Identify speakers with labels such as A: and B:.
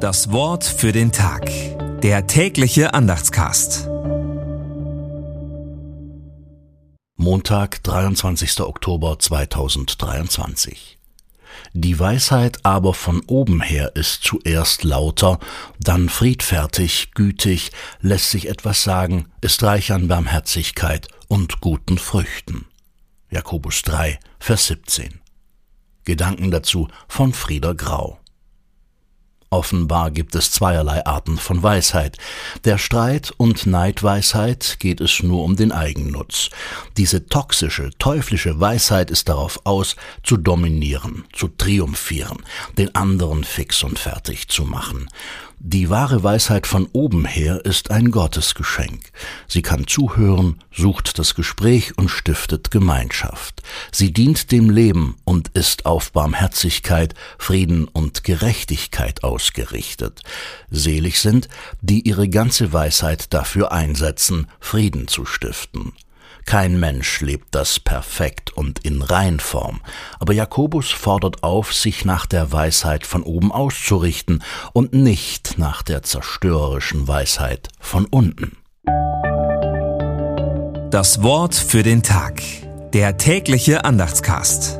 A: Das Wort für den Tag. Der tägliche Andachtscast.
B: Montag, 23. Oktober 2023. Die Weisheit aber von oben her ist zuerst lauter, dann friedfertig, gütig, lässt sich etwas sagen, ist reich an Barmherzigkeit und guten Früchten. Jakobus 3, Vers 17. Gedanken dazu von Frieder Grau. Offenbar gibt es zweierlei Arten von Weisheit. Der Streit und Neidweisheit geht es nur um den Eigennutz. Diese toxische, teuflische Weisheit ist darauf aus, zu dominieren, zu triumphieren, den anderen fix und fertig zu machen. Die wahre Weisheit von oben her ist ein Gottesgeschenk. Sie kann zuhören, sucht das Gespräch und stiftet Gemeinschaft. Sie dient dem Leben und ist auf Barmherzigkeit, Frieden und Gerechtigkeit ausgerichtet. Selig sind, die ihre ganze Weisheit dafür einsetzen, Frieden zu stiften. Kein Mensch lebt das perfekt und in Reinform, aber Jakobus fordert auf, sich nach der Weisheit von oben auszurichten und nicht nach der zerstörerischen Weisheit von unten.
A: Das Wort für den Tag. Der tägliche Andachtscast.